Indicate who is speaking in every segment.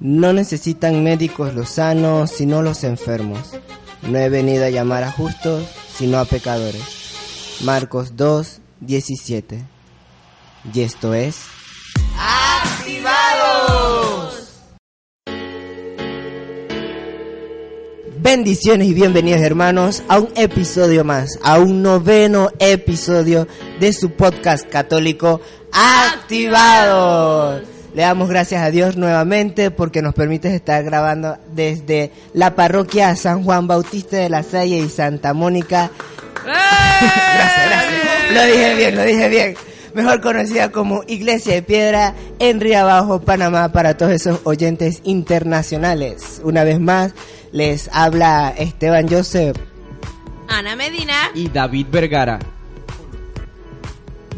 Speaker 1: No necesitan médicos los sanos, sino los enfermos. No he venido a llamar a justos, sino a pecadores. Marcos 2, 17. Y esto es... ¡Activados! Bendiciones y bienvenidos hermanos a un episodio más, a un noveno episodio de su podcast católico Activados. Le damos gracias a Dios nuevamente porque nos permite estar grabando desde la parroquia San Juan Bautista de la Salle y Santa Mónica. gracias, gracias. Lo dije bien, lo dije bien. Mejor conocida como Iglesia de Piedra en Río Abajo, Panamá, para todos esos oyentes internacionales. Una vez más, les habla Esteban Joseph.
Speaker 2: Ana Medina.
Speaker 3: y David Vergara.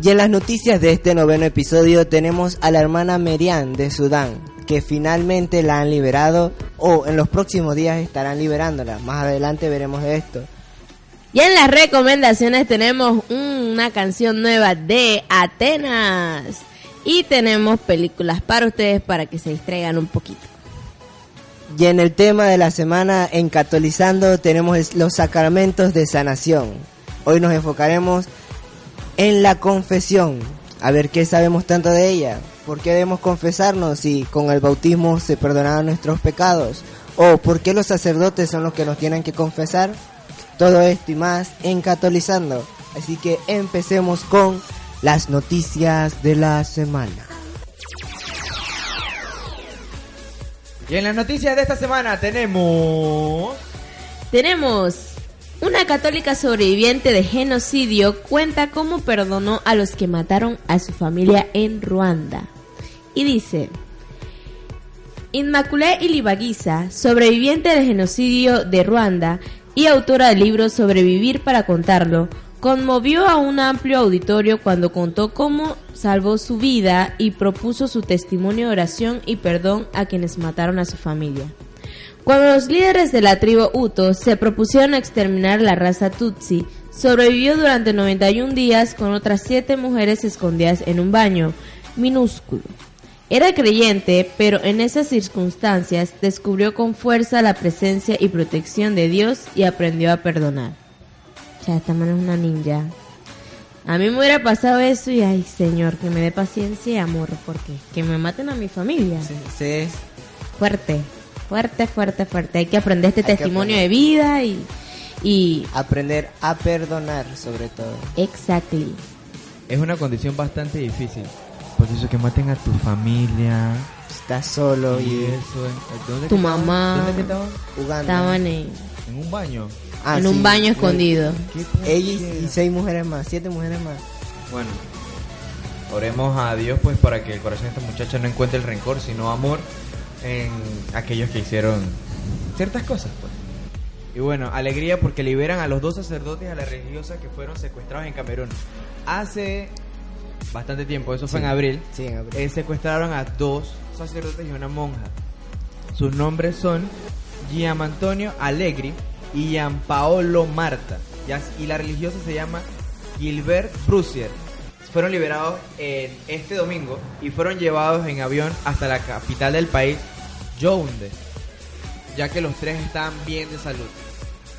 Speaker 1: Y en las noticias de este noveno episodio tenemos a la hermana Merian de Sudán, que finalmente la han liberado o en los próximos días estarán liberándola. Más adelante veremos esto.
Speaker 2: Y en las recomendaciones tenemos una canción nueva de Atenas. Y tenemos películas para ustedes para que se distraigan un poquito.
Speaker 1: Y en el tema de la semana en Catolizando tenemos los sacramentos de sanación. Hoy nos enfocaremos en la confesión. A ver qué sabemos tanto de ella. ¿Por qué debemos confesarnos si con el bautismo se perdonaron nuestros pecados? ¿O por qué los sacerdotes son los que nos tienen que confesar? Todo esto y más en Catolizando. Así que empecemos con las noticias de la semana.
Speaker 3: Y en las noticias de esta semana tenemos...
Speaker 2: Tenemos una católica sobreviviente de genocidio cuenta cómo perdonó a los que mataron a su familia en Ruanda. Y dice, Inmaculée Ilibagiza, sobreviviente del genocidio de Ruanda y autora del libro Sobrevivir para contarlo, conmovió a un amplio auditorio cuando contó cómo salvó su vida y propuso su testimonio de oración y perdón a quienes mataron a su familia. Cuando los líderes de la tribu Hutu se propusieron exterminar la raza Tutsi, sobrevivió durante 91 días con otras siete mujeres escondidas en un baño minúsculo. Era creyente, pero en esas circunstancias descubrió con fuerza la presencia y protección de Dios y aprendió a perdonar. Ya, esta mano es una ninja. A mí me hubiera pasado eso y, ay, señor, que me dé paciencia y amor, porque que me maten a mi familia.
Speaker 1: Se es
Speaker 2: Fuerte, fuerte, fuerte, fuerte. Hay que aprender este
Speaker 1: Hay
Speaker 2: testimonio
Speaker 1: aprender.
Speaker 2: de vida y, y
Speaker 1: aprender a perdonar sobre todo.
Speaker 2: exactly.
Speaker 3: Es una condición bastante difícil. Por eso que maten a tu familia.
Speaker 1: Estás solo
Speaker 3: Y
Speaker 1: y
Speaker 3: eso. ¿en- ¿Dónde
Speaker 2: Tu
Speaker 3: que estaban?
Speaker 2: mamá.
Speaker 3: ¿Dónde estaban?
Speaker 1: jugando.
Speaker 2: Estaban en,
Speaker 3: En un baño.
Speaker 1: Ah,
Speaker 2: en
Speaker 1: sí.
Speaker 2: un baño escondido.
Speaker 3: ¿Qué
Speaker 1: Ella y seis mujeres más, siete mujeres más.
Speaker 3: Bueno, oremos a Dios pues para que el corazón de esta muchacha no encuentre el rencor, sino amor en aquellos que hicieron ciertas cosas. Pues. Y bueno, alegría porque liberan a los dos sacerdotes y a la religiosa que fueron secuestrados en Camerún. Hace bastante tiempo, eso fue en abril,
Speaker 1: Sí, en abril.
Speaker 3: eh, secuestraron a dos sacerdotes y una monja. Sus nombres son Gianantonio Allegri y Gianpaolo Marta. Ya- Y la religiosa se llama Gilbert Brusier. Fueron liberados en este domingo y fueron llevados en avión hasta la capital del país, Yaoundé, ya que los tres están bien de salud.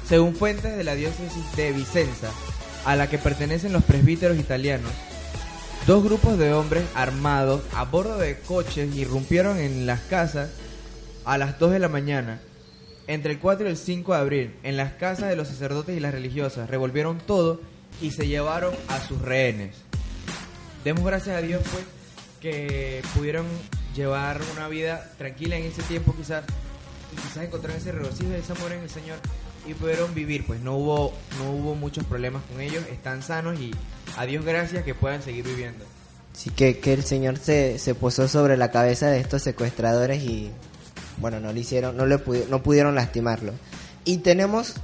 Speaker 3: Según fuentes de la diócesis de Vicenza, a la que pertenecen los presbíteros italianos, Dos grupos de hombres armados a bordo de coches irrumpieron en las casas a las 2 de la mañana. Entre el 4 y el 5 de abril, en las casas de los sacerdotes y las religiosas, revolvieron todo y se llevaron a sus rehenes. Demos gracias a Dios, pues, que pudieron llevar una vida tranquila en ese tiempo, quizás, y quizás encontraron ese regocijo y ese amor en el Señor y pudieron vivir, pues no hubo, no hubo muchos problemas con ellos, están sanos y a Dios gracias que puedan seguir viviendo.
Speaker 1: Sí, que, que el Señor se, se posó sobre la cabeza de estos secuestradores y, bueno, no le hicieron, no, le no pudieron lastimarlo. Y tenemos,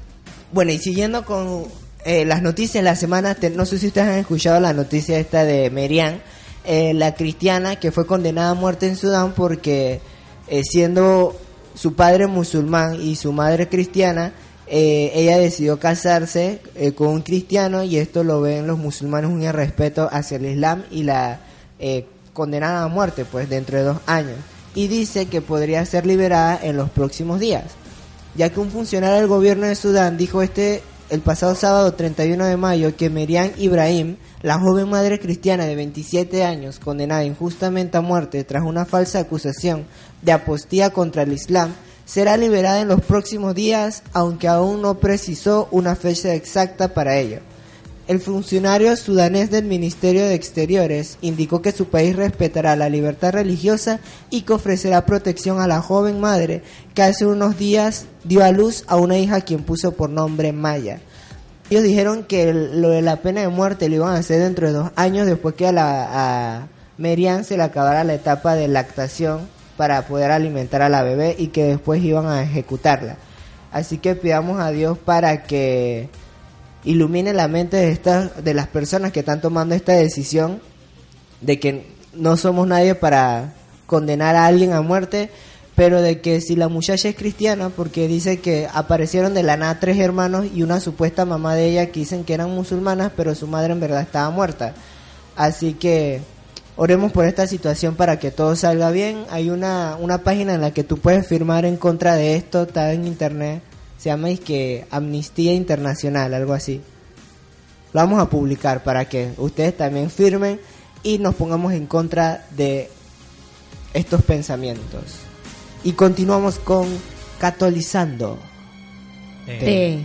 Speaker 1: bueno, y siguiendo con eh, las noticias la semana, no sé si ustedes han escuchado la noticia esta de Merian, eh, la cristiana que fue condenada a muerte en Sudán porque eh, siendo su padre musulmán y su madre cristiana, eh, ella decidió casarse con un cristiano y esto lo ven los musulmanes un irrespeto hacia el Islam y la condenada a muerte pues dentro de dos años. Y dice que podría ser liberada en los próximos días ya que un funcionario del gobierno de Sudán dijo este el pasado sábado 31 de mayo que Merian Ibrahim, la joven madre cristiana de 27 años condenada injustamente a muerte tras una falsa acusación de apostía contra el Islam, será liberada en los próximos días, aunque aún no precisó una fecha exacta para ello. El funcionario sudanés del Ministerio de Exteriores indicó que su país respetará la libertad religiosa y que ofrecerá protección a la joven madre que hace unos días dio a luz a una hija quien puso por nombre Maya. Ellos dijeron que lo de la pena de muerte lo iban a hacer dentro de dos años después que a, la, a Merian se le acabara la etapa de lactación para poder alimentar a la bebé y que después iban a ejecutarla. Así que pidamos a Dios para que ilumine la mente de estas de las personas que están tomando esta decisión de que no somos nadie para condenar a alguien a muerte, pero de que si la muchacha es cristiana, porque dice que aparecieron de la nada tres hermanos y una supuesta mamá de ella que dicen que eran musulmanas, pero su madre en verdad estaba muerta. Así que oremos por esta situación para que todo salga bien. Hay una, una página en la que tú puedes firmar en contra de esto, está en internet. Se llama es que Amnistía Internacional, algo así. Lo vamos a publicar para que ustedes también firmen y nos pongamos en contra de estos pensamientos. Y continuamos con Catolizando.
Speaker 2: T.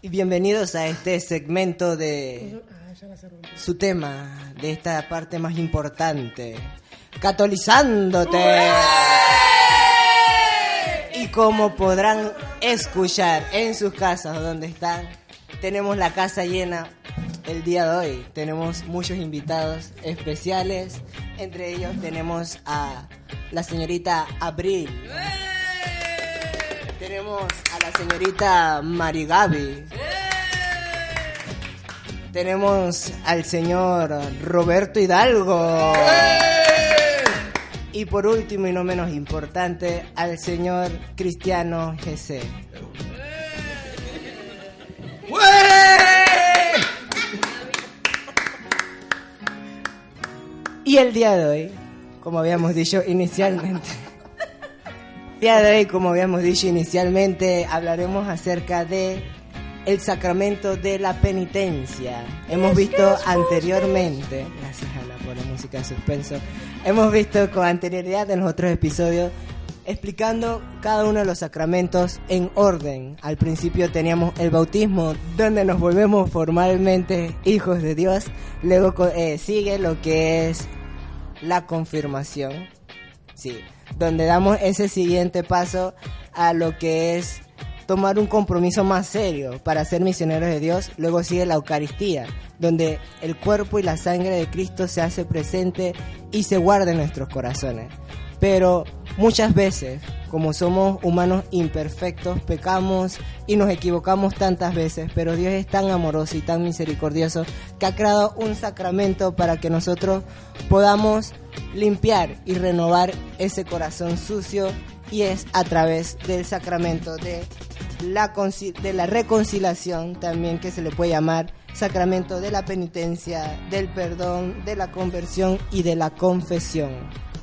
Speaker 1: Y bienvenidos a este segmento de su tema, de esta parte más importante, catolizándote. Y como podrán escuchar en sus casas donde están, tenemos la casa llena el día de hoy. Tenemos muchos invitados especiales, entre ellos tenemos a la señorita Abril. Tenemos a la señorita Marigaby. Tenemos al señor Roberto Hidalgo. Y por último y no menos importante, al señor Cristiano GC. Y el día de hoy, como habíamos dicho inicialmente, el día de hoy, como habíamos dicho inicialmente, hablaremos acerca de el sacramento de la penitencia. Hemos visto anteriormente, gracias Ana por la música de suspenso, hemos visto con anterioridad en los otros episodios explicando cada uno de los sacramentos en orden. Al principio teníamos el bautismo, donde nos volvemos formalmente hijos de Dios. Luego eh, sigue lo que es la confirmación. Sí, donde damos ese siguiente paso a lo que es tomar un compromiso más serio para ser misioneros de Dios. Luego sigue la Eucaristía, donde el cuerpo y la sangre de Cristo se hace presente y se guarda en nuestros corazones. Pero muchas veces, como somos humanos imperfectos, pecamos y nos equivocamos tantas veces, pero Dios es tan amoroso y tan misericordioso que ha creado un sacramento para que nosotros podamos limpiar y renovar ese corazón sucio y es a través del sacramento de la, de la reconciliación también que se le puede llamar sacramento de la penitencia, del perdón, de la conversión y de la confesión.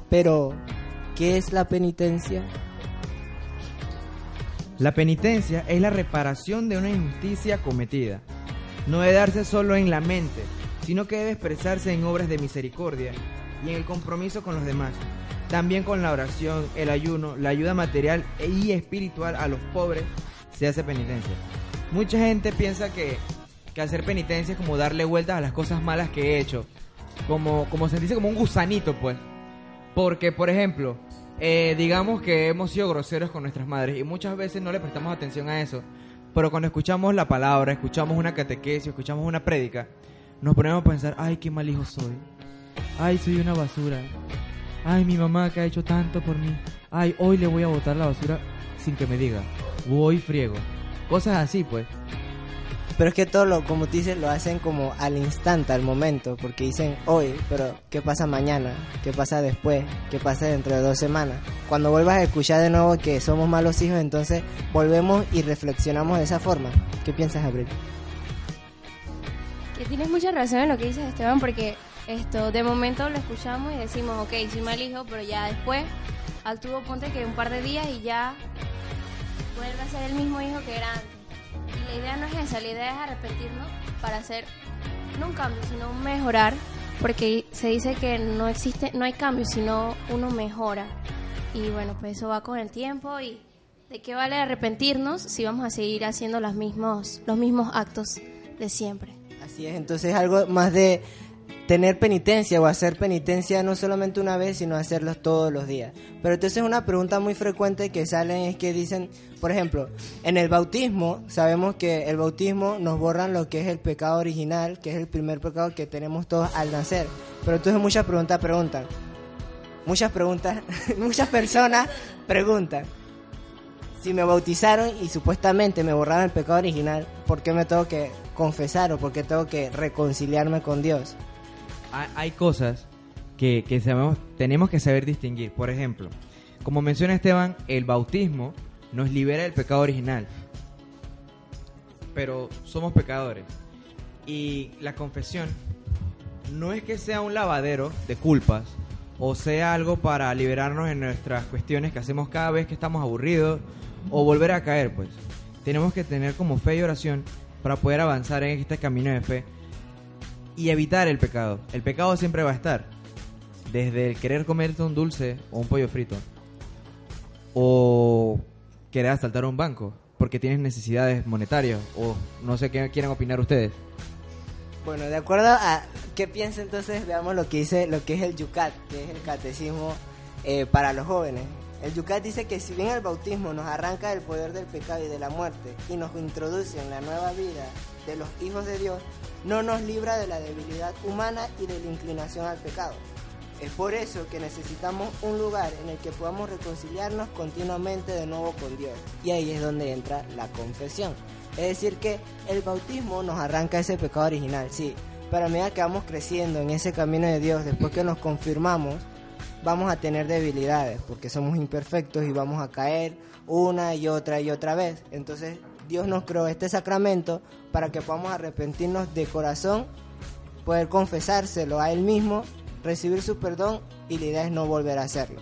Speaker 1: Pero, ¿qué es la penitencia?
Speaker 3: La penitencia es la reparación de una injusticia cometida. No debe darse solo en la mente, sino que debe expresarse en obras de misericordia y en el compromiso con los demás. También con la oración, el ayuno, la ayuda material y espiritual a los pobres se hace penitencia. Mucha gente piensa que, que hacer penitencia es como darle vueltas a las cosas malas que he hecho. Como, como sentirse como un gusanito, pues. Porque, por ejemplo, eh, digamos que hemos sido groseros con nuestras madres y muchas veces no le prestamos atención a eso. Pero cuando escuchamos la palabra, escuchamos una catequesis, escuchamos una prédica, nos ponemos a pensar, ay, qué mal hijo soy. Ay, soy una basura. Ay, mi mamá que ha hecho tanto por mí. Ay, hoy le voy a botar la basura sin que me diga. Voy friego. Cosas así, pues.
Speaker 1: Pero es que todo lo, como tú dices, lo hacen como al instante, al momento, porque dicen hoy, pero ¿qué pasa mañana? ¿Qué pasa después? ¿Qué pasa dentro de dos semanas? Cuando vuelvas a escuchar de nuevo que somos malos hijos, entonces volvemos y reflexionamos de esa forma. ¿Qué piensas, Abril?
Speaker 4: Que tienes mucha razón en lo que dices, Esteban, porque esto de momento lo escuchamos y decimos, ok, soy mal hijo, pero ya después actúo, ponte que un par de días y ya vuelve a ser el mismo hijo que era antes. Y la idea no es esa, la idea es arrepentirnos para hacer no un cambio, sino un mejorar, porque se dice que no existe, no hay cambio, sino uno mejora. Y bueno, pues eso va con el tiempo y ¿de qué vale arrepentirnos si vamos a seguir haciendo los mismos, los mismos actos de siempre?
Speaker 1: Así es, entonces algo más de tener penitencia o hacer penitencia no solamente una vez, sino hacerlos todos los días. Pero entonces una pregunta muy frecuente que salen es que dicen, por ejemplo, en el bautismo, sabemos que el bautismo nos borran lo que es el pecado original, que es el primer pecado que tenemos todos al nacer. Pero entonces muchas preguntas preguntan, muchas preguntas, muchas personas preguntan, si me bautizaron y supuestamente me borraron el pecado original, ¿por qué me tengo que confesar o por qué tengo que reconciliarme con Dios?
Speaker 3: Hay, cosas que, tenemos que saber distinguir. Por ejemplo, como menciona Esteban, el bautismo nos libera del pecado original. Pero somos pecadores. Y la confesión no es que sea un lavadero de culpas o sea algo para liberarnos en nuestras cuestiones que hacemos cada vez que estamos aburridos o volver a caer, pues. Tenemos que tener como fe y oración para poder avanzar en este camino de fe y evitar el pecado. El pecado siempre va a estar. Desde el querer comerte un dulce o un pollo frito. O querer asaltar un banco porque tienes necesidades monetarias. O no sé qué quieren opinar ustedes.
Speaker 1: Bueno, de acuerdo a qué piensa entonces, veamos lo que dice, lo que es el Yucat, que es el catecismo eh, para los jóvenes. El Yucat dice que si bien el bautismo nos arranca del poder del pecado y de la muerte y nos introduce en la nueva vida de los hijos de Dios, no nos libra de la debilidad humana y de la inclinación al pecado. Es por eso que necesitamos un lugar en el que podamos reconciliarnos continuamente de nuevo con Dios. Y ahí es donde entra la confesión. Es decir, que el bautismo nos arranca ese pecado original, sí. Pero a medida que vamos creciendo en ese camino de Dios, después que nos confirmamos, vamos a tener debilidades, porque somos imperfectos y vamos a caer una y otra y otra vez. Entonces Dios nos creó este sacramento para que podamos arrepentirnos de corazón, poder confesárselo a Él mismo, recibir su perdón y la idea es no volver a hacerlo.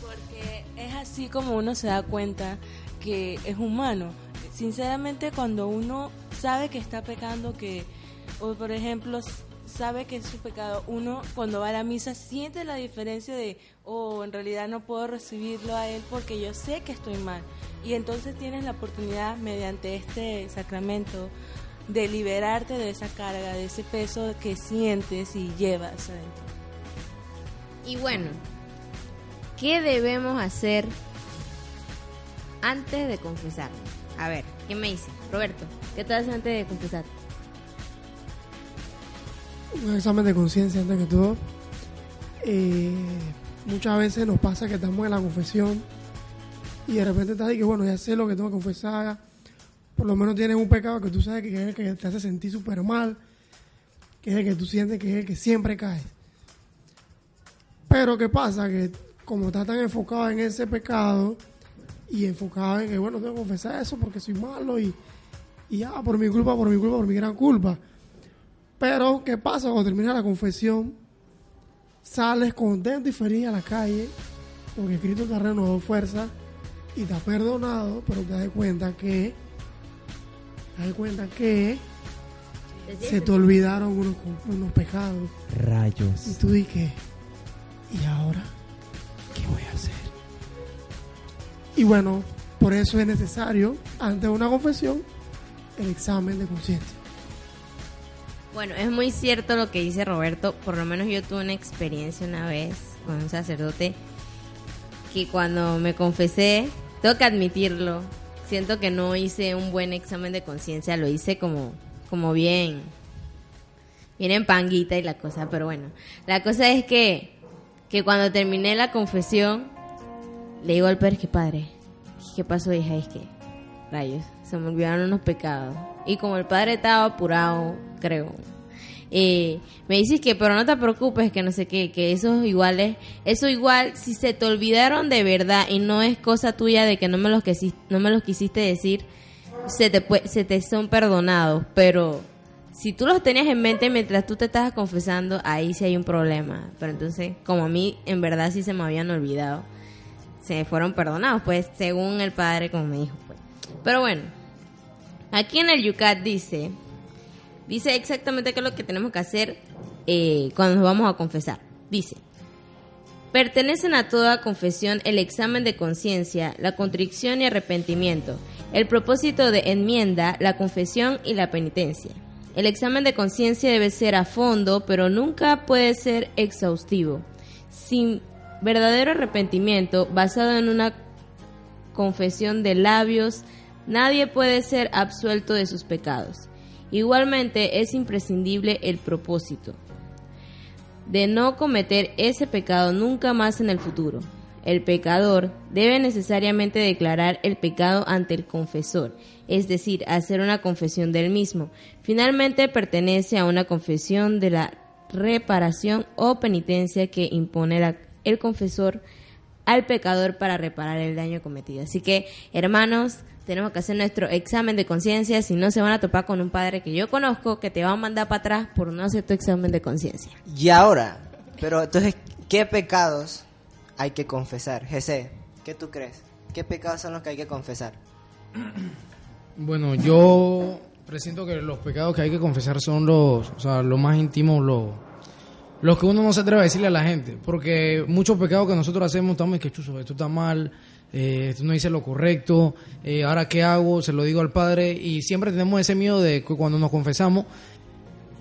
Speaker 5: Porque es así como uno se da cuenta que es humano. Sinceramente, cuando uno sabe que está pecando, que, o por ejemplo, sabe que es su pecado, uno cuando va a la misa siente la diferencia de, oh, en realidad no puedo recibirlo a él porque yo sé que estoy mal. Y entonces tienes la oportunidad, mediante este sacramento, de liberarte de esa carga, de ese peso que sientes y llevas adentro.
Speaker 2: Y bueno, ¿qué debemos hacer antes de confesar? A ver, ¿qué me dice? Roberto, ¿qué te haces antes de confesar?
Speaker 6: Un examen de conciencia antes que todo. Eh, muchas veces nos pasa que estamos en la confesión y de repente estás ahí que bueno, ya sé lo que tengo que confesar. Por lo menos tienes un pecado que tú sabes que es el que te hace sentir súper mal, que es el que tú sientes que es el que siempre cae. Pero ¿qué pasa? Que como estás tan enfocado en ese pecado y enfocado en que bueno, tengo que confesar eso porque soy malo y, y ya, por mi culpa, por mi culpa, por mi gran culpa. Pero, ¿qué pasa cuando termina la confesión? Sales contento y feliz a la calle porque Cristo te ha renovado fuerza y te ha perdonado, pero te das cuenta que te das cuenta que se te olvidaron unos, unos pecados y
Speaker 3: Rayos.
Speaker 6: tú dices, ¿y ahora qué voy a hacer? Y bueno, por eso es necesario, antes de una confesión, el examen de conciencia.
Speaker 2: Bueno, es muy cierto lo que dice Roberto. Por lo menos yo tuve una experiencia una vez con un sacerdote que cuando me confesé, tengo que admitirlo, siento que no hice un buen examen de conciencia, lo hice como, como bien, viene en panguita y la cosa, pero bueno. La cosa es que, que cuando terminé la confesión, le digo al padre que padre, ¿qué pasó hija? Es que, rayos, se me olvidaron unos pecados. Y como el padre estaba apurado, creo, eh, me dices que, pero no te preocupes, que no sé qué, que eso igual es, eso igual, si se te olvidaron de verdad y no es cosa tuya de que no me los, que, no me los quisiste decir, se te, se te son perdonados, pero si tú los tenías en mente mientras tú te estabas confesando, ahí sí hay un problema. Pero entonces, como a mí en verdad sí se me habían olvidado, se fueron perdonados, pues, según el padre, como me dijo, pues. Pero bueno, aquí en el Yucat dice, dice exactamente qué es lo que tenemos que hacer eh, cuando nos vamos a confesar. Dice, Pertenecen a toda confesión el examen de conciencia, la contrición y arrepentimiento, el propósito de enmienda, la confesión y la penitencia. El examen de conciencia debe ser a fondo, pero nunca puede ser exhaustivo. Sin verdadero arrepentimiento, basado en una confesión de labios, nadie puede ser absuelto de sus pecados. Igualmente es imprescindible el propósito de no cometer ese pecado nunca más en el futuro. El pecador debe necesariamente declarar el pecado ante el confesor, es decir, hacer una confesión del mismo. Finalmente pertenece a una confesión de la reparación o penitencia que impone el confesor al pecador para reparar el daño cometido. Así que, hermanos, tenemos que hacer nuestro examen de conciencia, si no se van a topar con un padre que yo conozco que te va a mandar para atrás por no hacer tu examen de conciencia.
Speaker 1: Y ahora, pero entonces, ¿qué pecados hay que confesar? Jesse, ¿qué tú crees? ¿Qué pecados son los que hay que confesar?
Speaker 7: Bueno, yo presiento que los pecados que hay que confesar son los, o sea, los más íntimos, los, los que uno no se atreve a decirle a la gente. Porque muchos pecados que nosotros hacemos, estamos que chuzo, esto está mal, eh, no hice lo correcto, eh, ahora qué hago, se lo digo al Padre. Y siempre tenemos ese miedo de que cuando nos confesamos,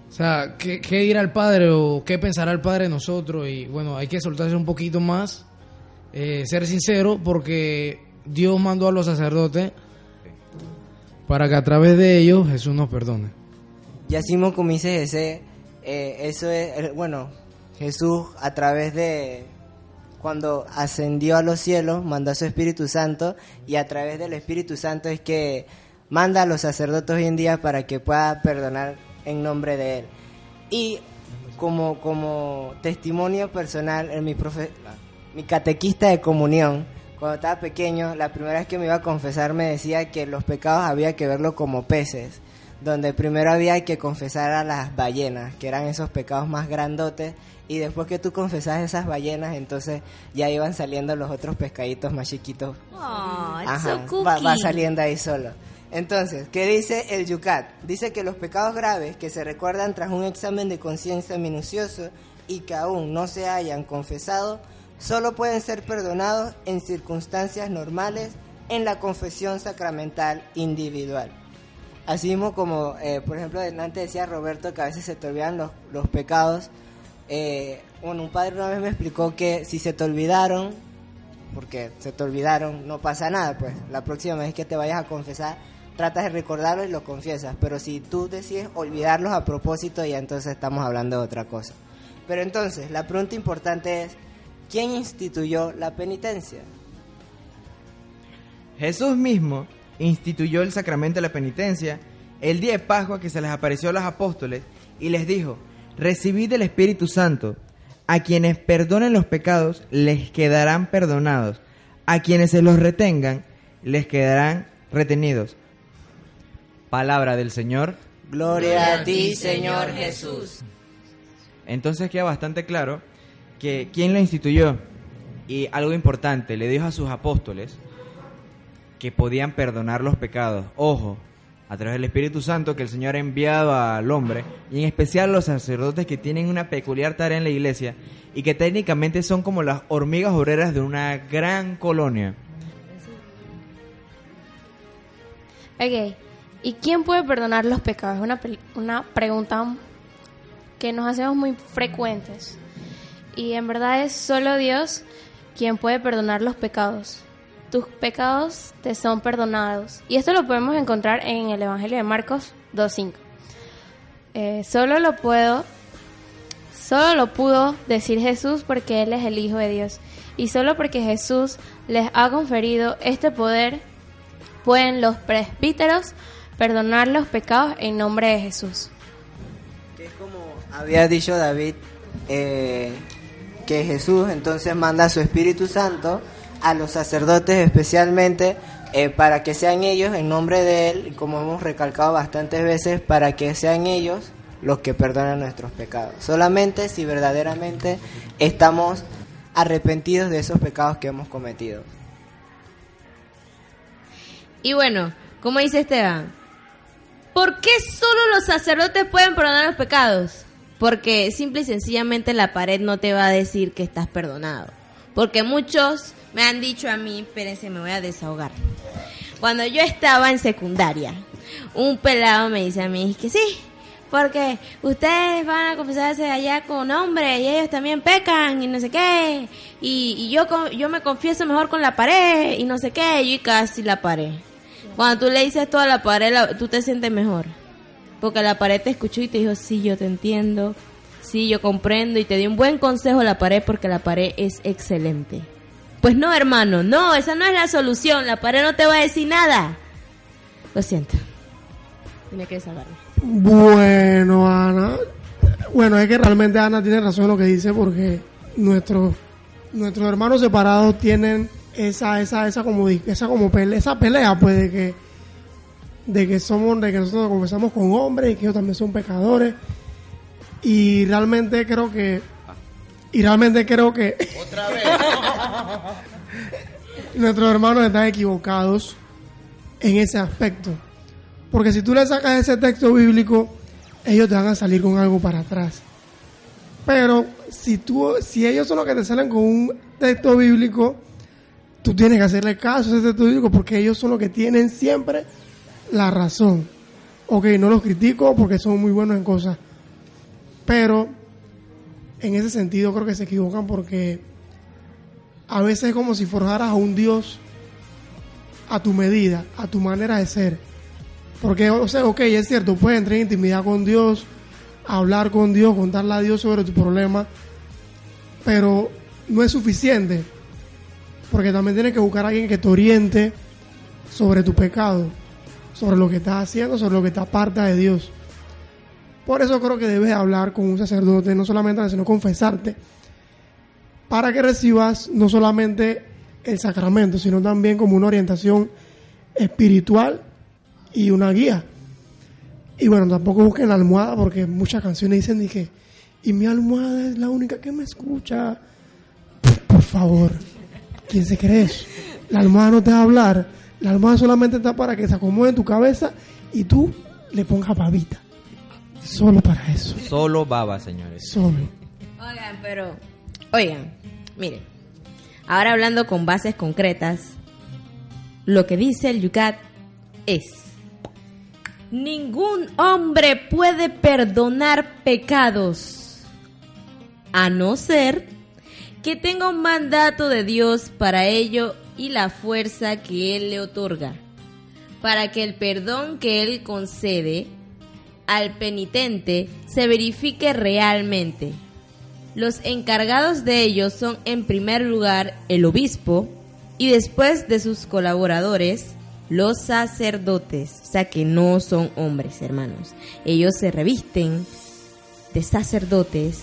Speaker 7: o sea, ¿qué, qué dirá el Padre o qué pensará el Padre de nosotros? Y bueno, hay que soltarse un poquito más, eh, ser sincero, porque Dios mandó a los sacerdotes para que a través de ellos Jesús nos perdone.
Speaker 1: Y así como dice eh, eso es, bueno, Jesús a través de cuando ascendió a los cielos, mandó a su Espíritu Santo y a través del Espíritu Santo es que manda a los sacerdotes hoy en día para que pueda perdonar en nombre de Él. Y como, como testimonio personal, en mi, profe- mi catequista de comunión, cuando estaba pequeño, la primera vez que me iba a confesar me decía que los pecados había que verlo como peces, donde primero había que confesar a las ballenas, que eran esos pecados más grandotes, y después que tú confesas esas ballenas, entonces ya iban saliendo los otros pescaditos más chiquitos
Speaker 2: Oh,
Speaker 1: Ajá,
Speaker 2: so
Speaker 1: va, va saliendo ahí solo. Entonces, ¿qué dice el Yucat? Dice que los pecados graves que se recuerdan tras un examen de conciencia minucioso y que aún no se hayan confesado, solo pueden ser perdonados en circunstancias normales en la confesión sacramental individual. Así mismo como, eh, por ejemplo, antes decía Roberto que a veces se te olvidan los, los pecados. Eh, bueno, un padre una vez me explicó que si se te olvidaron, porque se te olvidaron, no pasa nada, pues la próxima vez que te vayas a confesar, tratas de recordarlos y los confiesas, pero si tú decides olvidarlos a propósito, ya entonces estamos hablando de otra cosa. Pero entonces, la pregunta importante es, ¿quién instituyó la penitencia?
Speaker 3: Jesús mismo instituyó el sacramento de la penitencia el día de Pascua que se les apareció a los apóstoles y les dijo, recibid el Espíritu Santo, a quienes perdonen los pecados les quedarán perdonados, a quienes se los retengan les quedarán retenidos. Palabra del Señor.
Speaker 1: Gloria a ti, Señor Jesús.
Speaker 3: Entonces queda bastante claro que quién lo instituyó y algo importante, le dijo a sus apóstoles que podían perdonar los pecados. Ojo, a través del Espíritu Santo que el Señor ha enviado al hombre y en especial los sacerdotes que tienen una peculiar tarea en la iglesia y que técnicamente son como las hormigas obreras de una gran colonia.
Speaker 4: Ok. ¿Y quién puede perdonar los pecados? Una, una pregunta que nos hacemos muy frecuentes. Y en verdad es solo Dios quien puede perdonar los pecados. Tus pecados te son perdonados. Y esto lo podemos encontrar en el Evangelio de Marcos 2.5. Eh, solo lo puedo, solo lo pudo decir Jesús porque Él es el Hijo de Dios. Y solo porque Jesús les ha conferido este poder, pueden los presbíteros perdonar los pecados en nombre de Jesús.
Speaker 1: Que es como había dicho David, eh, que Jesús entonces manda a su Espíritu Santo a los sacerdotes especialmente eh, para que sean ellos en nombre de Él, como hemos recalcado bastantes veces, para que sean ellos los que perdonan nuestros pecados. Solamente si verdaderamente estamos arrepentidos de esos pecados que hemos cometido.
Speaker 2: Y bueno, como dice Esteban, ¿por qué solo los sacerdotes pueden perdonar los pecados? Porque simple y sencillamente la pared no te va a decir que estás perdonado. Porque muchos me han dicho a mí, espérense, me voy a desahogar. Cuando yo estaba en secundaria, un pelado me dice a mí que sí, porque ustedes van a confesarse allá con hombres y ellos también pecan y no sé qué. Y, y yo, yo me confieso mejor con la pared y no sé qué. Y casi la pared. Cuando tú le dices todo a la pared, la- tú te sientes mejor. Porque la pared te escuchó y te dijo, sí, yo te entiendo. Sí, yo comprendo. Y te dio un buen consejo la pared porque la pared es excelente. Pues no, hermano, no, esa no es la solución. La pared no te va a decir nada. Lo siento. Tiene que salvarme.
Speaker 6: Bueno, Ana. Bueno, es que realmente Ana tiene razón en lo que dice porque nuestros nuestros hermanos separados tienen esa esa esa como di- esa como pelea, esa pelea pues de que de que somos de que nosotros nos confesamos con hombres y que ellos también son pecadores y realmente creo que y realmente creo que
Speaker 8: Otra vez.
Speaker 6: nuestros hermanos están equivocados en ese aspecto. Porque si tú le sacas ese texto bíblico, ellos te van a salir con algo para atrás. Pero si tú, si ellos son los que te salen con un texto bíblico, tú tienes que hacerle caso a ese texto bíblico porque ellos son los que tienen siempre la razón. Ok, no los critico porque son muy buenos en cosas. Pero en ese sentido creo que se equivocan porque a veces es como si forjaras a un Dios a tu medida, a tu manera de ser. Porque, o sea, ok, es cierto, puedes entrar en intimidad con Dios, hablar con Dios, contarle a Dios sobre tu problema, pero no es suficiente. Porque también tienes que buscar a alguien que te oriente sobre tu pecado, sobre lo que estás haciendo, sobre lo que te aparta de Dios. Por eso creo que debes hablar con un sacerdote, no solamente, sino confesarte, para que recibas no solamente el sacramento, sino también como una orientación espiritual y una guía. Y bueno, tampoco busquen la almohada porque muchas canciones dicen y y mi almohada es la única que me escucha. Por, favor, ¿quién se cree eso? La almohada no te va a hablar. La almohada solamente está para que se acomode en tu cabeza y tú le pongas babita. Solo para eso.
Speaker 3: Solo baba, señores.
Speaker 6: Solo.
Speaker 2: Oigan, pero, oigan, miren, ahora hablando con bases concretas, lo que dice el Yucat es, ningún hombre puede perdonar pecados, a no ser que tenga un mandato de Dios para ello y la fuerza que Él le otorga, para que el perdón que Él concede al penitente se verifique realmente. Los encargados de ellos son en primer lugar el obispo y después de sus colaboradores los sacerdotes, o sea que no son hombres, hermanos. Ellos se revisten de sacerdotes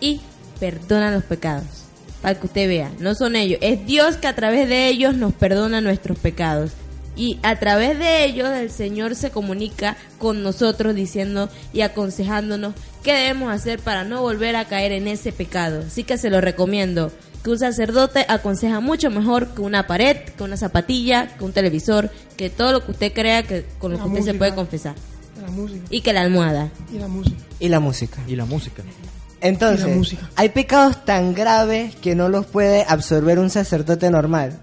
Speaker 2: y perdonan los pecados. Para que usted vea, no son ellos, es Dios que a través de ellos nos perdona nuestros pecados. Y a través de ellos el Señor se comunica con nosotros diciendo y aconsejándonos qué debemos hacer para no volver a caer en ese pecado. Así que se lo recomiendo. Que un sacerdote aconseja mucho mejor que una pared, que una zapatilla, que un televisor, que todo lo que usted crea que con lo
Speaker 6: La
Speaker 2: que usted se puede confesar.
Speaker 6: La música.
Speaker 2: Y que la almohada.
Speaker 6: Y la música.
Speaker 1: Y la música.
Speaker 3: Y la música.
Speaker 1: Entonces, hay pecados tan graves que no los puede absorber un sacerdote normal.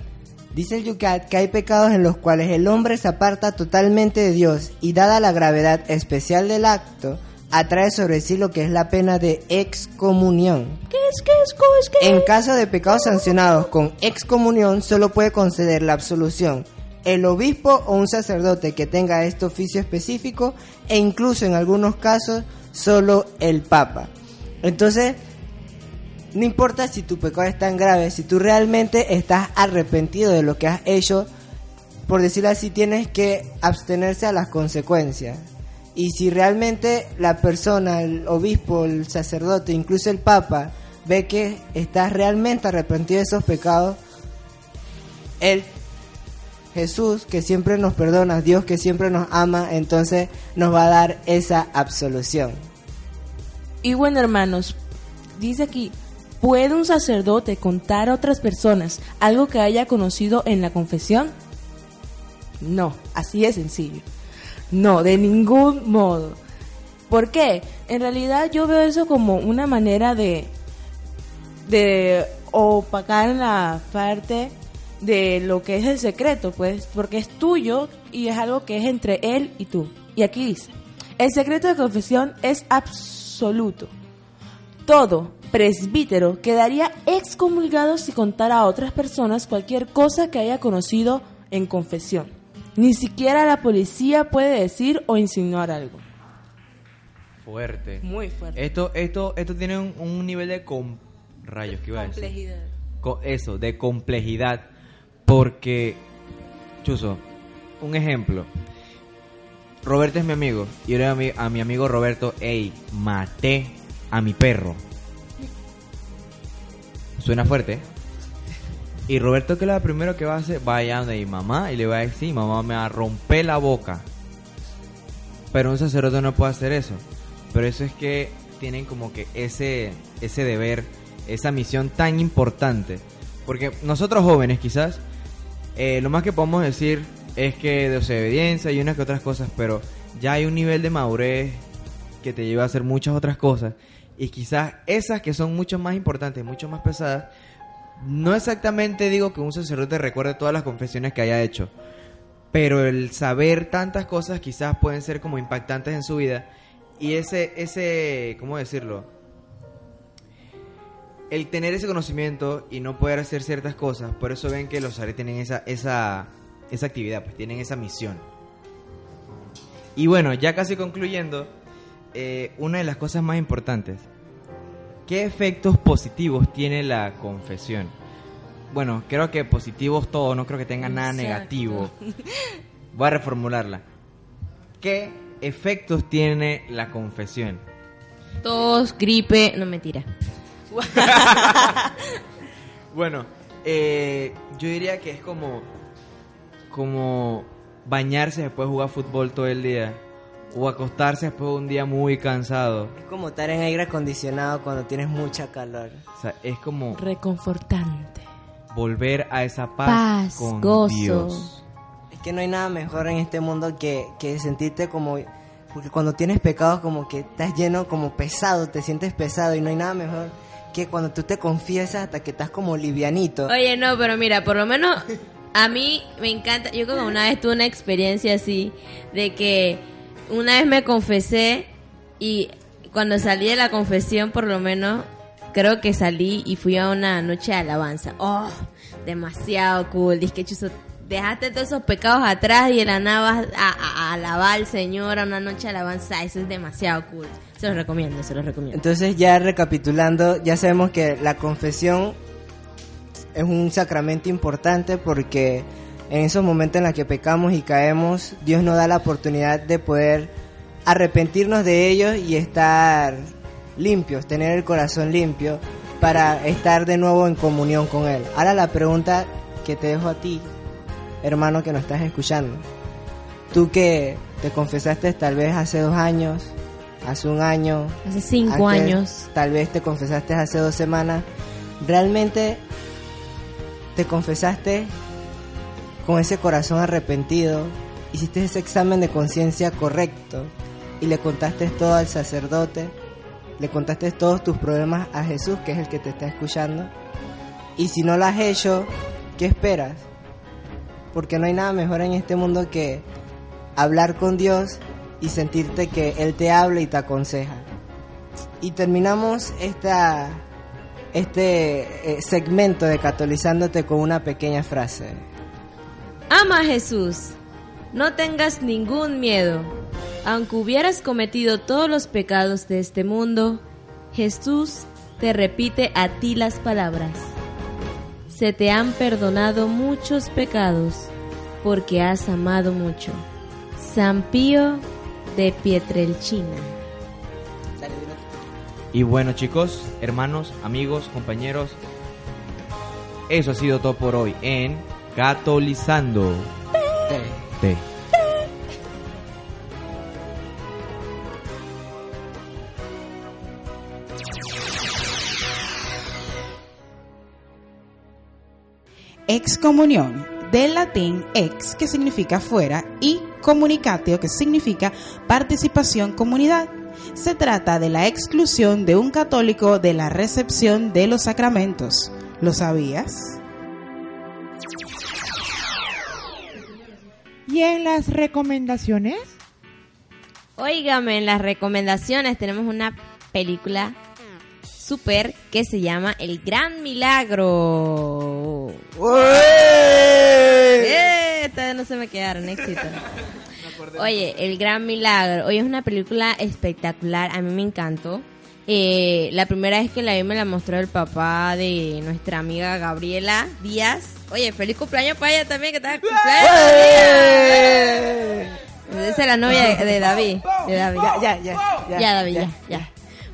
Speaker 1: Dice el Yucat que hay pecados en los cuales el hombre se aparta totalmente de Dios y dada la gravedad especial del acto, atrae sobre sí lo que es la pena de excomunión.
Speaker 2: ¿Qué es, qué es, qué es,
Speaker 1: En caso de pecados sancionados con excomunión, solo puede conceder la absolución el obispo o un sacerdote que tenga este oficio específico e incluso en algunos casos solo el papa. Entonces, no importa si tu pecado es tan grave, si tú realmente estás arrepentido de lo que has hecho, por decirlo así, tienes que abstenerse a las consecuencias. Y si realmente la persona, el obispo, el sacerdote, incluso el papa, ve que estás realmente arrepentido de esos pecados, él, Jesús, que siempre nos perdona, Dios que siempre nos ama, entonces nos va a dar esa absolución.
Speaker 5: Y bueno, hermanos, dice aquí, ¿puede un sacerdote contar a otras personas algo que haya conocido en la confesión? No, así de sencillo. No, de ningún modo. ¿Por qué? En realidad yo veo eso como una manera de de opacar la parte de lo que es el secreto, pues, porque es tuyo y es algo que es entre él y tú. Y aquí dice, el secreto de confesión es absoluto. Todo presbítero quedaría excomulgado si contara a otras personas cualquier cosa que haya conocido en confesión. Ni siquiera la policía puede decir o insinuar algo.
Speaker 3: Fuerte.
Speaker 5: Muy fuerte.
Speaker 3: Esto, esto, esto tiene un, un nivel de com- rayos, ¿qué iba a decir?
Speaker 5: Complejidad.
Speaker 3: Co- eso, de complejidad. Porque, Chuzo, un ejemplo. Roberto es mi amigo. Y yo le digo a mi, a mi amigo Roberto, hey, maté a mi perro. Suena fuerte. Y Roberto, que es lo primero que va a hacer? Va allá donde mi mamá y le va a decir, mamá me va a romper la boca. Pero un sacerdote no puede hacer eso. Pero eso es que tienen como que ese, ese deber, esa misión tan importante. Porque nosotros jóvenes quizás, eh, lo más que podemos decir es que desobediencia y unas que otras cosas, pero ya hay un nivel de madurez que te lleva a hacer muchas otras cosas. Y quizás esas que son mucho más importantes, mucho más pesadas, no exactamente digo que un sacerdote recuerde todas las confesiones que haya hecho, pero el saber tantas cosas quizás pueden ser como impactantes en su vida. Y ese ese cómo decirlo el tener ese conocimiento y no poder hacer ciertas cosas por eso ven que los sacerdotes tienen esa esa esa actividad pues tienen esa misión. Y bueno ya casi concluyendo eh, una de las cosas más importantes ¿Qué efectos positivos tiene la confesión? Bueno, creo que positivos todo, no creo que tenga nada
Speaker 5: Exacto.
Speaker 3: negativo. Voy a reformularla. ¿Qué efectos tiene la confesión?
Speaker 2: Tos, gripe, no mentira.
Speaker 3: Bueno, eh, yo diría que es como, como bañarse después de jugar fútbol todo el día. O acostarse después de un día muy cansado.
Speaker 1: Es como estar en aire acondicionado cuando tienes mucha calor.
Speaker 3: O sea, es como
Speaker 5: Reconfortante.
Speaker 3: volver a esa paz,
Speaker 2: Paz,
Speaker 3: con
Speaker 2: gozo.
Speaker 3: Dios.
Speaker 1: Es que no hay nada mejor en este mundo que, que sentirte como... Porque cuando tienes pecados como que estás lleno, como pesado, te sientes pesado y no hay nada mejor que cuando tú te confiesas hasta que estás como livianito.
Speaker 2: Oye, no, pero mira, por lo menos a mí me encanta. Yo como una vez tuve una experiencia así, de que una vez me confesé y cuando salí de la confesión, por lo menos, creo que salí y fui a una noche de alabanza. Oh, demasiado cool. Dice que chuzo, dejaste todos esos pecados atrás y a, a- a alabar al Señor a una noche de alabanza. Eso es demasiado cool. Se los recomiendo, se los recomiendo.
Speaker 1: Entonces ya recapitulando, ya sabemos que la confesión es un sacramento importante porque en esos momentos en los que pecamos y caemos, Dios nos da la oportunidad de poder arrepentirnos de ellos y estar limpios, tener el corazón limpio para estar de nuevo en comunión con Él. Ahora la pregunta que te dejo a ti, hermano que nos estás escuchando. Tú que te confesaste tal vez hace dos años, hace un año,
Speaker 2: Hace cinco
Speaker 1: antes,
Speaker 2: años.
Speaker 1: Tal vez te confesaste hace dos semanas. ¿Realmente te confesaste con ese corazón arrepentido? ¿Hiciste ese examen de conciencia correcto? ¿Y le contaste todo al sacerdote? ¿Le contaste todos tus problemas a Jesús, que es el que te está escuchando? Y si no lo has hecho, ¿qué esperas? Porque no hay nada mejor en este mundo que hablar con Dios y sentirte que Él te habla y te aconseja. Y terminamos esta, este eh, segmento de Catolizándote con una pequeña frase.
Speaker 2: Ama Jesús. No tengas ningún miedo. Aunque hubieras cometido todos los pecados de este mundo, Jesús te repite a ti las palabras. Se te han perdonado muchos pecados porque has amado mucho. San Pío de Pietrelcina.
Speaker 3: Y bueno chicos, hermanos, amigos, compañeros, eso ha sido todo por hoy en Catolizando. T.
Speaker 9: Excomunión, del latín ex, que significa fuera, y comunicatio, que significa participación, comunidad. Se trata de la exclusión de un católico de la recepción de los sacramentos. ¿Lo sabías?
Speaker 10: ¿Y en las recomendaciones?
Speaker 2: Óigame, en las recomendaciones tenemos una película super que se llama El Gran Milagro. ¡Eh! Todavía no se me quedaron, éxito. Oye, El Gran Milagro. Hoy es una película espectacular, a mí me encantó. Eh, la primera vez que la vi me la mostró el papá de nuestra amiga Gabriela Díaz. Oye, feliz cumpleaños para ella también, que está cumpleaños. Esa es la novia de, de David. De David.
Speaker 1: Ya, ya, ya.
Speaker 2: Ya, David, ya, ya.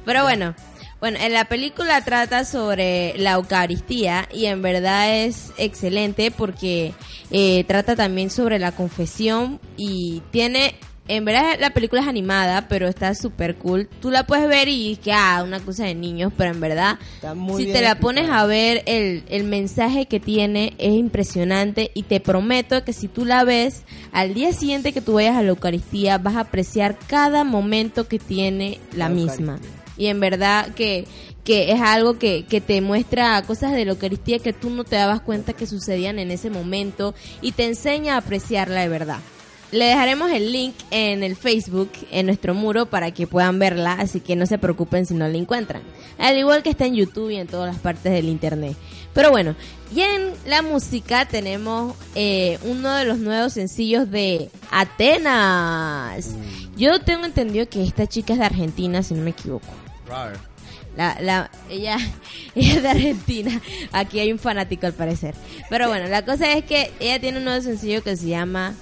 Speaker 2: Pero bueno, bueno, en la película trata sobre la Eucaristía y en verdad es excelente porque eh, trata también sobre la confesión y tiene, en verdad la película es animada, pero está súper cool. Tú la puedes ver y que, ah, una cosa de niños, pero en verdad, si te la pones a ver, el, el mensaje que tiene es impresionante y te prometo que si tú la ves, al día siguiente que tú vayas a la Eucaristía, vas a apreciar cada momento que tiene la,
Speaker 1: La
Speaker 2: misma.
Speaker 1: Eucaristía.
Speaker 2: Y en verdad que, que es algo que, que te muestra cosas de la Eucaristía que tú no te dabas cuenta que sucedían en ese momento y te enseña a apreciarla de verdad. Le dejaremos el link en el Facebook, en nuestro muro, para que puedan verla, así que no se preocupen si no la encuentran. Al igual que está en YouTube y en todas las partes del Internet. Pero bueno, y en la música tenemos eh, uno de los nuevos sencillos de Atenas. Yo tengo entendido que esta chica es de Argentina, si no me equivoco. La, la, ella, ella es de Argentina. Aquí hay un fanático al parecer. Pero bueno, la cosa es que ella tiene un nuevo sencillo que se llama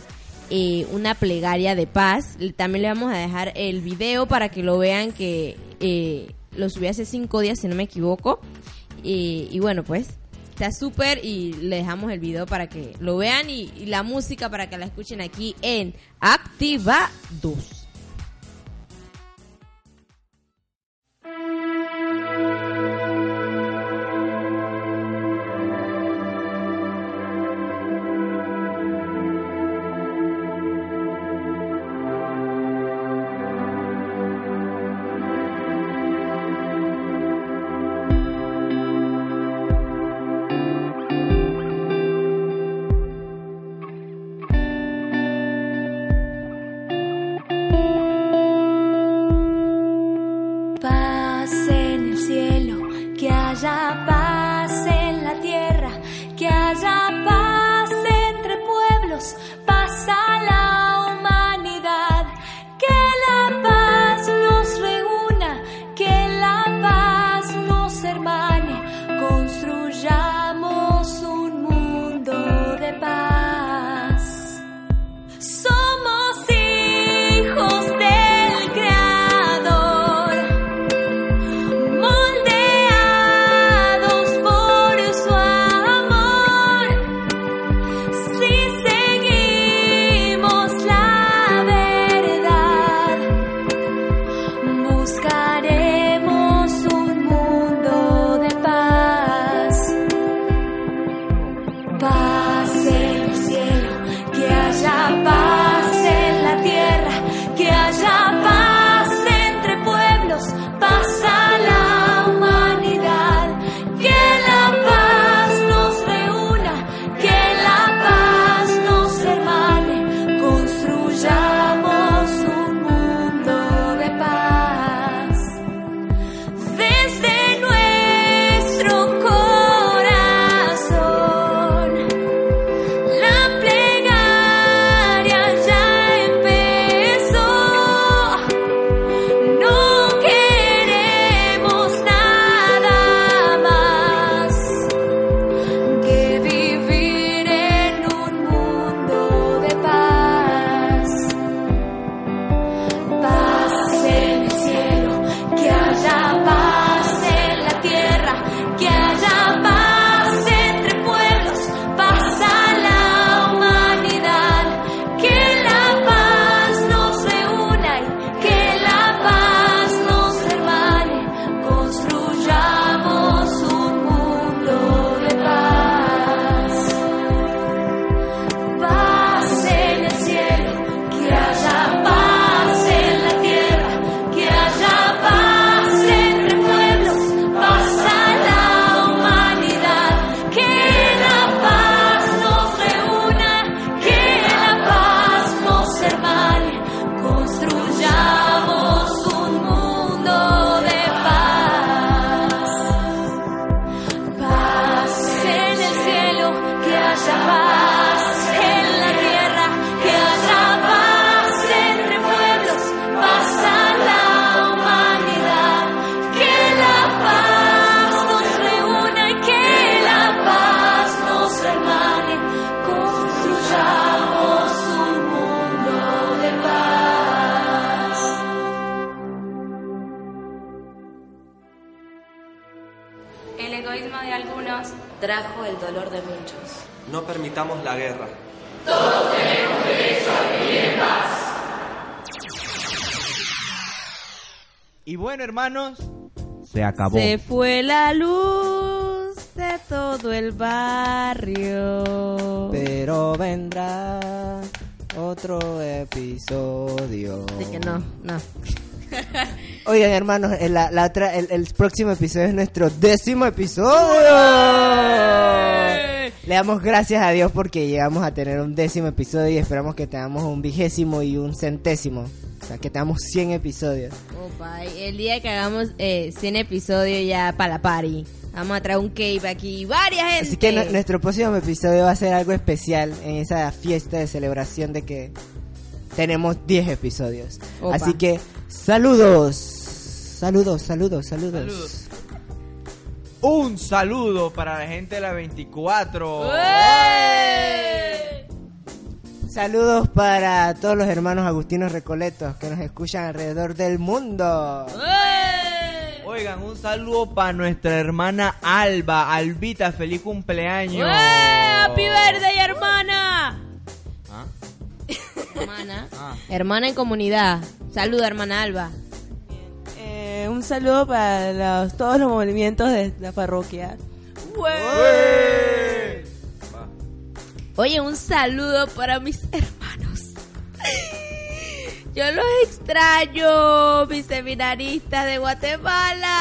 Speaker 2: eh, Una plegaria de paz. También le vamos a dejar el video para que lo vean que eh, lo subí hace cinco días, si no me equivoco. Y, y bueno, pues está súper y le dejamos el video para que lo vean y, y la música para que la escuchen aquí en Activa 2.
Speaker 11: já passou.
Speaker 12: No permitamos la guerra.
Speaker 3: Y bueno, hermanos, se acabó.
Speaker 2: Se fue la luz de todo el barrio.
Speaker 1: Pero vendrá otro episodio.
Speaker 2: Así que no, no.
Speaker 1: Oigan, hermanos, el, la, la otra- el, el próximo episodio es nuestro décimo episodio. Le damos gracias a Dios porque llegamos a tener un décimo episodio y esperamos que tengamos un vigésimo y un centésimo. O sea, que tengamos 100 episodios.
Speaker 2: Opa, y el día que hagamos eh, 100 episodios ya para la party. Vamos a traer un cave aquí. Varias gente.
Speaker 1: Así que nu- nuestro próximo episodio va a ser algo especial en esa fiesta de celebración de que tenemos 10 episodios.
Speaker 2: Opa.
Speaker 1: Así que saludos. Saludos, saludos, saludos.
Speaker 3: Saludos. Un saludo para la gente de la 24.
Speaker 1: Saludos para todos los hermanos agustinos recoletos que nos escuchan alrededor del mundo.
Speaker 3: Oigan, un saludo para nuestra hermana Alba. Albita, feliz cumpleaños.
Speaker 2: ¡Happy birthday, hermana!
Speaker 3: ¿Ah?
Speaker 2: Hermana.
Speaker 3: Ah.
Speaker 2: Hermana en comunidad. Saluda, hermana Alba.
Speaker 5: Un saludo para los- todos los movimientos de la parroquia.
Speaker 2: Oye, un saludo para mis hermanos. Yo los extraño, mis seminaristas de Guatemala.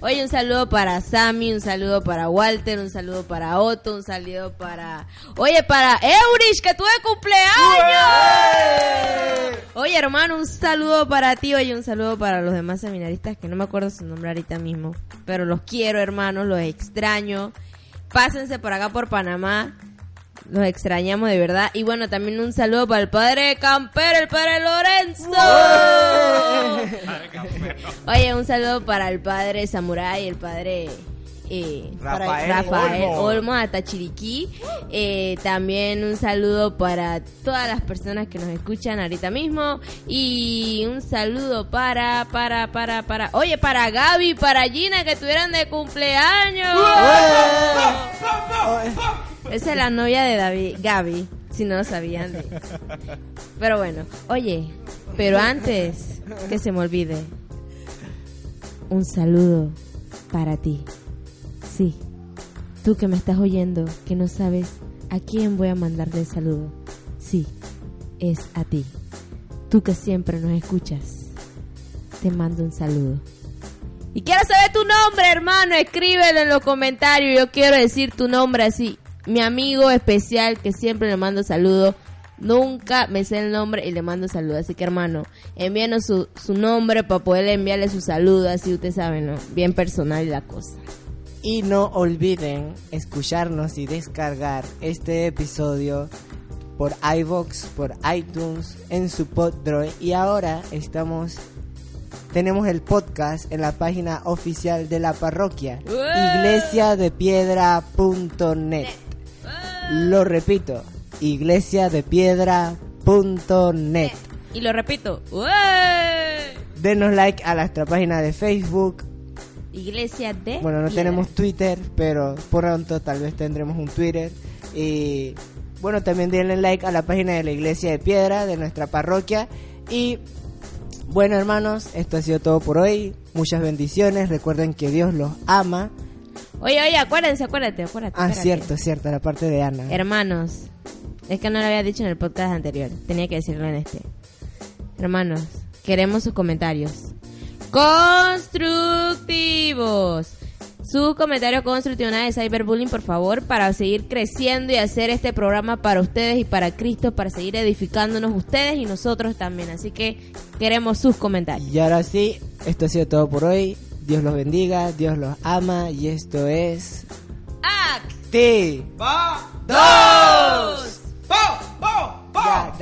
Speaker 2: Oye, un saludo para Sammy, un saludo para Walter, un saludo para Otto, un saludo para... Oye, para Eurish, que tuve cumpleaños. Oye, hermano, un saludo para ti, oye, un saludo para los demás seminaristas, que no me acuerdo su nombre ahorita mismo, pero los quiero, hermanos, los extraño. Pásense por acá por Panamá. Los extrañamos de verdad. Y bueno, también un saludo para el padre Camper, el padre Lorenzo. Oye, un saludo para el padre Samurai, el padre eh,
Speaker 3: Rafael
Speaker 2: Rafael
Speaker 3: Olmos.
Speaker 2: Olmos hasta Chiriquí. Eh, también un saludo para todas las personas que nos escuchan ahorita mismo. Y un saludo para, para, para, para. Oye, para Gaby, para Gina que estuvieran de cumpleaños. Esa es la novia de David, Gaby, si no lo sabían. de- Pero bueno, oye, pero antes que se me olvide, un saludo para ti. Sí, tú que me estás oyendo, que no sabes a quién voy a mandarle el saludo. Sí, es a ti. Tú que siempre nos escuchas, te mando un saludo. Y quiero saber tu nombre, hermano. Escríbelo en los comentarios. Yo quiero decir tu nombre así. Mi amigo especial que siempre le mando saludos. Nunca me sé el nombre y le mando saludos. Así que, hermano, envíanos su, su nombre para poder enviarle su saludo. Así usted sabe, ¿no? Bien personal la cosa.
Speaker 1: Y no olviden escucharnos y descargar este episodio por iVoox, por iTunes, en su Poddroid. Y ahora estamos, tenemos el podcast en la página oficial de la parroquia, iglesiadepiedra.net. Lo repito, iglesiadepiedra.net.
Speaker 2: Y lo repito. ¡Ué!
Speaker 1: Denos like a nuestra página de Facebook.
Speaker 2: Iglesia de.
Speaker 1: Bueno, no tenemos Twitter, pero pronto tal vez tendremos un Twitter. Y bueno, también denle like a la página de la Iglesia de Piedra de nuestra parroquia. Y bueno, hermanos, esto ha sido todo por hoy. Muchas bendiciones. Recuerden que Dios los ama.
Speaker 2: Oye, oye, acuérdense, acuérdate, acuérdate.
Speaker 1: Ah,
Speaker 2: espérate.
Speaker 1: cierto, cierto, la parte de Ana.
Speaker 2: Hermanos, es que no lo había dicho en el podcast anterior, tenía que decirlo en este. Hermanos, queremos sus comentarios. Constructivos. Su comentario constructivo nada de cyberbullying, por favor, para seguir creciendo y hacer este programa para ustedes y para Cristo, para seguir edificándonos ustedes y nosotros también. Así que queremos sus comentarios.
Speaker 1: Y ahora sí, esto ha sido todo por hoy. Dios los bendiga, Dios los ama. Y esto es. ¡Acti!
Speaker 3: ¡Va!
Speaker 1: ¡Dos!
Speaker 3: ¡Po! ¡Po! ¡Po!